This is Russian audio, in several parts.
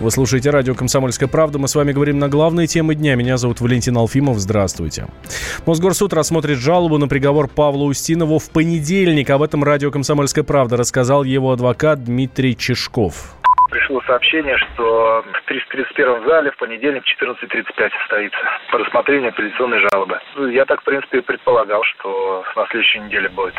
Вы слушаете радио «Комсомольская правда». Мы с вами говорим на главные темы дня. Меня зовут Валентин Алфимов. Здравствуйте. Мосгорсуд рассмотрит жалобу на приговор Павла Устинову в понедельник. Об этом радио «Комсомольская правда» рассказал его адвокат Дмитрий Чешков пришло сообщение, что в 331 зале в понедельник 14.35 состоится по рассмотрению апелляционной жалобы. Ну, я так, в принципе, предполагал, что на следующей неделе будет.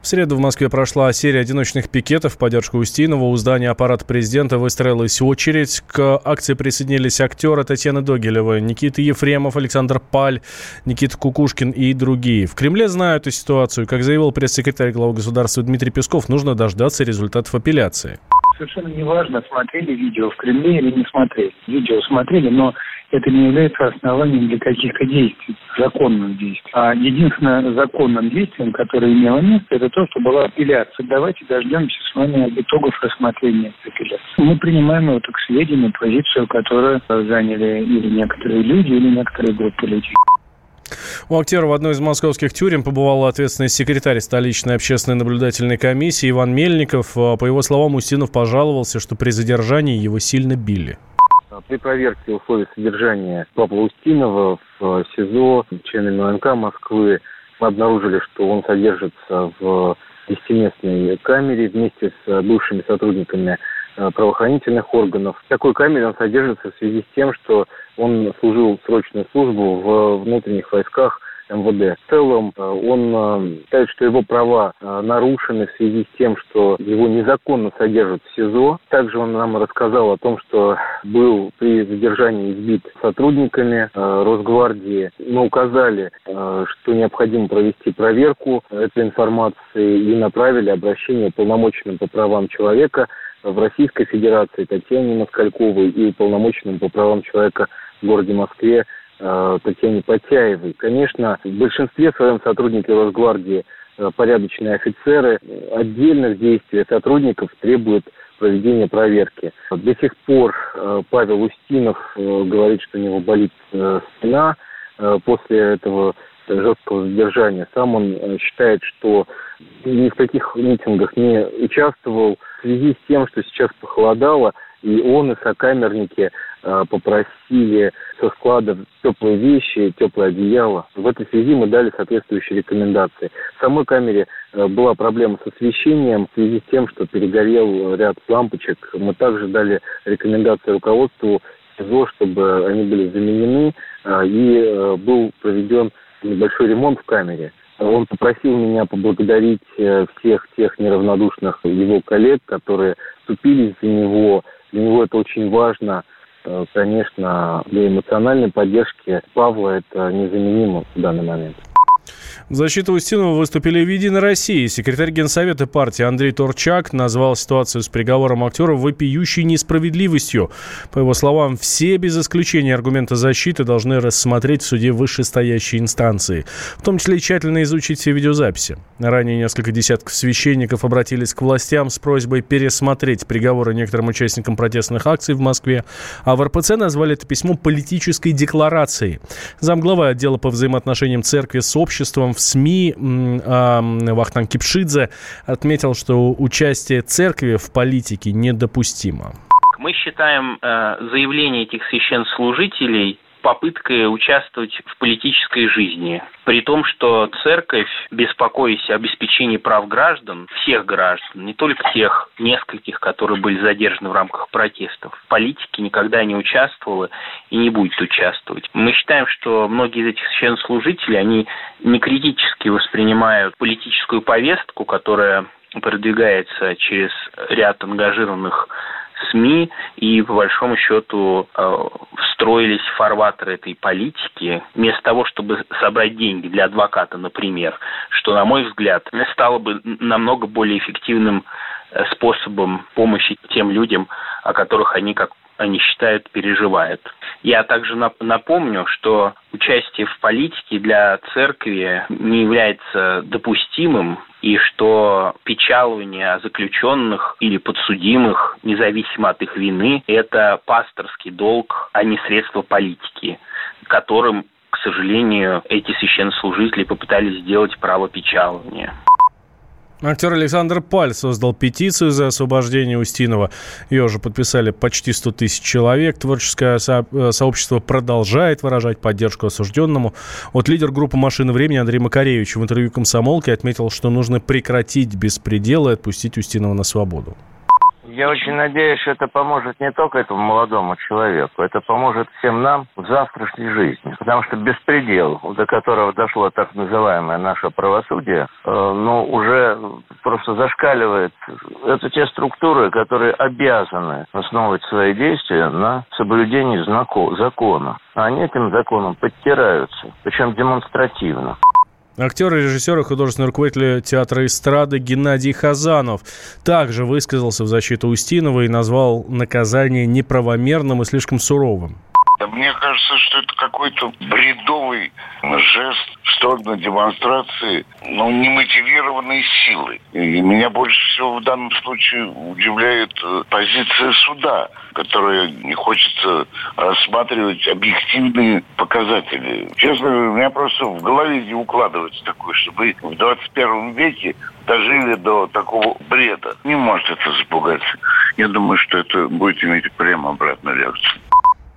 В среду в Москве прошла серия одиночных пикетов в поддержку Устинова. У здания аппарата президента выстроилась очередь. К акции присоединились актеры Татьяна Догилева, Никита Ефремов, Александр Паль, Никита Кукушкин и другие. В Кремле знают эту ситуацию. Как заявил пресс-секретарь главы государства Дмитрий Песков, нужно дождаться результатов апелляции совершенно неважно, смотрели видео в Кремле или не смотрели. Видео смотрели, но это не является основанием для каких-то действий, законных действий. А единственное законным действием, которое имело место, это то, что была апелляция. Давайте дождемся с вами итогов рассмотрения апелляции. Мы принимаем это к сведению, позицию, которую заняли или некоторые люди, или некоторые группы людей. У актера в одной из московских тюрем побывал ответственный секретарь столичной общественной наблюдательной комиссии Иван Мельников. А, по его словам, Устинов пожаловался, что при задержании его сильно били. При проверке условий содержания Павла Устинова в СИЗО членами МНК Москвы мы обнаружили, что он содержится в десятиместной камере вместе с бывшими сотрудниками правоохранительных органов. Такой камере он содержится в связи с тем, что он служил срочную службу в внутренних войсках МВД. В целом э, он э, считает, что его права нарушены в связи с тем, что его незаконно содержат в СИЗО. Также он нам рассказал о том, что был при задержании избит сотрудниками Росгвардии. Мы указали, что необходимо провести проверку этой информации и направили обращение полномоченным по правам человека в Российской Федерации Татьяне Москальковой и уполномоченному по правам человека в городе Москве э, Татьяне Потяевой. Конечно, в большинстве своем сотрудники Росгвардии э, порядочные офицеры. Отдельных действий сотрудников требует проведения проверки. До сих пор э, Павел Устинов говорит, что у него болит спина после этого жесткого задержания. Сам он считает, что ни в каких митингах не участвовал в связи с тем, что сейчас похолодало, и он и сокамерники э, попросили со склада теплые вещи, теплое одеяло. В этой связи мы дали соответствующие рекомендации. В самой камере э, была проблема с освещением в связи с тем, что перегорел ряд лампочек. Мы также дали рекомендации руководству СИЗО, чтобы они были заменены, э, и был проведен небольшой ремонт в камере. Он попросил меня поблагодарить э, всех тех неравнодушных его коллег, которые вступились за него. Для него это очень важно. Э, конечно, для эмоциональной поддержки Павла это незаменимо в данный момент. В защиту Устинова выступили в «Единой России». Секретарь Генсовета партии Андрей Торчак назвал ситуацию с приговором актера вопиющей несправедливостью. По его словам, все без исключения аргументы защиты должны рассмотреть в суде вышестоящей инстанции, в том числе тщательно изучить все видеозаписи. Ранее несколько десятков священников обратились к властям с просьбой пересмотреть приговоры некоторым участникам протестных акций в Москве, а в РПЦ назвали это письмо политической декларацией. Замглавы отдела по взаимоотношениям церкви с обществом в СМИ Вахтанг Кипшидзе отметил, что участие церкви в политике недопустимо. Мы считаем э, заявление этих священнослужителей попыткой участвовать в политической жизни. При том, что церковь, беспокоясь о обеспечении прав граждан, всех граждан, не только тех нескольких, которые были задержаны в рамках протестов, в политике никогда не участвовала и не будет участвовать. Мы считаем, что многие из этих священнослужителей, они не критически воспринимают политическую повестку, которая продвигается через ряд ангажированных СМИ и, по большому счету, э, встроились в фарватер этой политики, вместо того, чтобы собрать деньги для адвоката, например, что, на мой взгляд, стало бы намного более эффективным э, способом помощи тем людям, о которых они, как они считают, переживают. Я также напомню, что участие в политике для церкви не является допустимым и что печалование заключенных или подсудимых, независимо от их вины, это пасторский долг, а не средство политики, которым, к сожалению, эти священнослужители попытались сделать право печалования. Актер Александр Паль создал петицию за освобождение Устинова. Ее уже подписали почти 100 тысяч человек. Творческое э, сообщество продолжает выражать поддержку осужденному. Вот лидер группы «Машины времени» Андрей Макаревич в интервью «Комсомолке» отметил, что нужно прекратить беспредел и отпустить Устинова на свободу. Я очень надеюсь, что это поможет не только этому молодому человеку, это поможет всем нам в завтрашней жизни. Потому что беспредел, до которого дошло так называемое наше правосудие, э, ну, уже просто зашкаливает. Это те структуры, которые обязаны основывать свои действия на соблюдении знако- закона. Они этим законом подтираются, причем демонстративно. Актер, режиссер и художественный руководитель театра эстрады Геннадий Хазанов также высказался в защиту Устинова и назвал наказание неправомерным и слишком суровым. Мне кажется, что это какой-то бредовый жест в сторону демонстрации ну, немотивированной силы. И меня больше всего в данном случае удивляет э, позиция суда, которая не хочется рассматривать объективные показатели. Честно, у меня просто в голове не укладывается такое, чтобы в 21 веке дожили до такого бреда. Не может это запугать. Я думаю, что это будет иметь прямо обратную реакцию.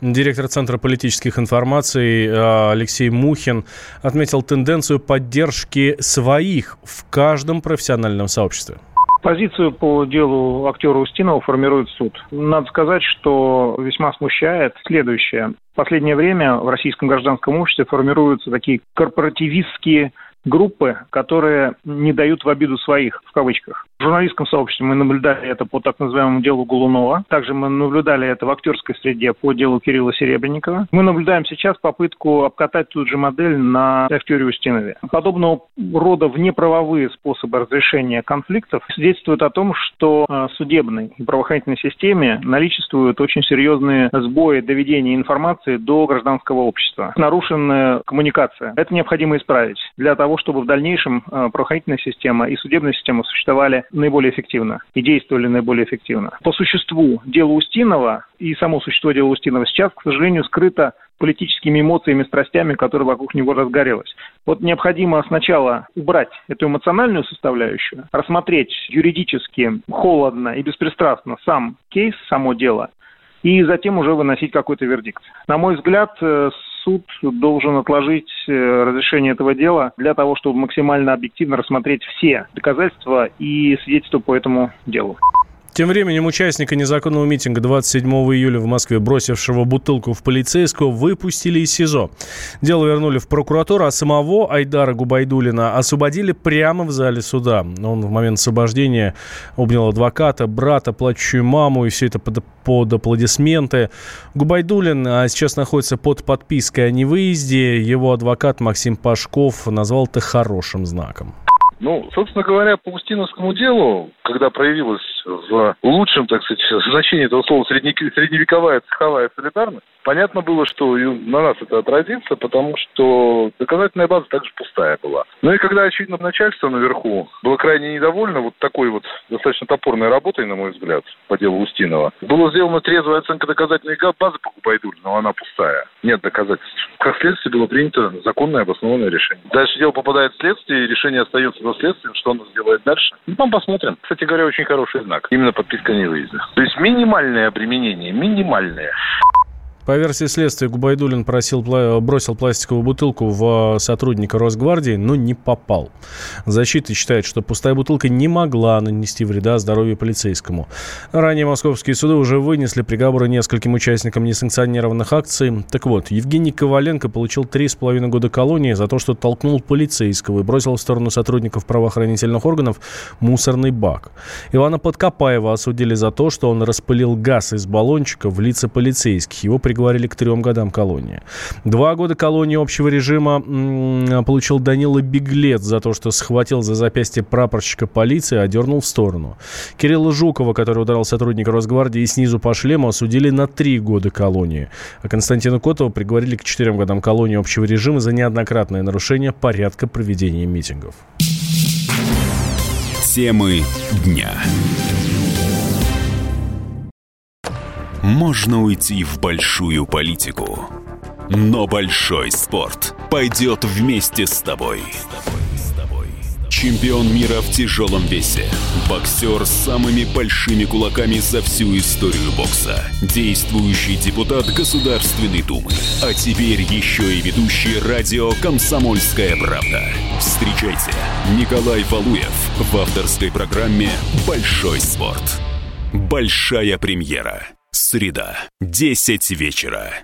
Директор Центра политических информаций э, Алексей Мухин отметил тенденцию поддержки своих в каждом профессиональном сообществе. Позицию по делу актера Устинова формирует суд. Надо сказать, что весьма смущает следующее. В последнее время в российском гражданском обществе формируются такие корпоративистские группы, которые не дают в обиду своих, в кавычках. В журналистском сообществе мы наблюдали это по так называемому делу Голунова. Также мы наблюдали это в актерской среде по делу Кирилла Серебренникова. Мы наблюдаем сейчас попытку обкатать ту же модель на актере Устинове. Подобного рода внеправовые способы разрешения конфликтов свидетельствуют о том, что э, судебной и правоохранительной системе наличествуют очень серьезные сбои доведения информации до гражданского общества. Нарушенная коммуникация. Это необходимо исправить для того, чтобы в дальнейшем э, правоохранительная система и судебная система существовали наиболее эффективно и действовали наиболее эффективно. По существу дела Устинова и само существо дела Устинова сейчас, к сожалению, скрыто политическими эмоциями, страстями, которые вокруг него разгорелось. Вот необходимо сначала убрать эту эмоциональную составляющую, рассмотреть юридически, холодно и беспристрастно сам кейс, само дело, и затем уже выносить какой-то вердикт. На мой взгляд, э, суд должен отложить э, разрешение этого дела для того, чтобы максимально объективно рассмотреть все доказательства и свидетельства по этому делу. Тем временем участника незаконного митинга 27 июля в Москве, бросившего бутылку в полицейского, выпустили из СИЗО. Дело вернули в прокуратуру, а самого Айдара Губайдулина освободили прямо в зале суда. Он в момент освобождения обнял адвоката, брата, плачущую маму, и все это под, под аплодисменты. Губайдулин а, сейчас находится под подпиской о невыезде. Его адвокат Максим Пашков назвал это хорошим знаком. Ну, собственно говоря, по Устиновскому делу, когда проявилась в лучшем, так сказать, значении этого слова средневековая цеховая солидарность, понятно было, что на нас это отразится, потому что доказательная база также пустая была. Ну и когда, очевидно, начальство наверху было крайне недовольно вот такой вот достаточно топорной работой, на мой взгляд, по делу Устинова, была сделана трезвая оценка доказательной базы по Губайдулю, но она пустая. Нет доказательств. Как следствие было принято законное обоснованное решение. Дальше дело попадает в следствие, и решение остается за следствием, что оно сделает дальше. Ну, там посмотрим. Кстати говоря, очень хороший знак. Именно подписка не выезда. То есть минимальное обременение, минимальное. По версии следствия, Губайдулин просил, бросил пластиковую бутылку в сотрудника Росгвардии, но не попал. Защита считает, что пустая бутылка не могла нанести вреда здоровью полицейскому. Ранее московские суды уже вынесли приговоры нескольким участникам несанкционированных акций. Так вот, Евгений Коваленко получил 3,5 года колонии за то, что толкнул полицейского и бросил в сторону сотрудников правоохранительных органов мусорный бак. Ивана Подкопаева осудили за то, что он распылил газ из баллончика в лица полицейских. Его приговорили к трем годам колонии. Два года колонии общего режима получил Данила Беглец за то, что схватил за запястье прапорщика полиции, а дернул в сторону. Кирилла Жукова, который ударил сотрудника Росгвардии и снизу по шлему, осудили на три года колонии. А Константина Котова приговорили к четырем годам колонии общего режима за неоднократное нарушение порядка проведения митингов. Темы дня. Можно уйти в большую политику, но большой спорт пойдет вместе с тобой. Чемпион мира в тяжелом весе. Боксер с самыми большими кулаками за всю историю бокса. Действующий депутат Государственной Думы. А теперь еще и ведущий радио «Комсомольская правда». Встречайте, Николай Валуев в авторской программе «Большой спорт». Большая премьера. Среда, 10 вечера.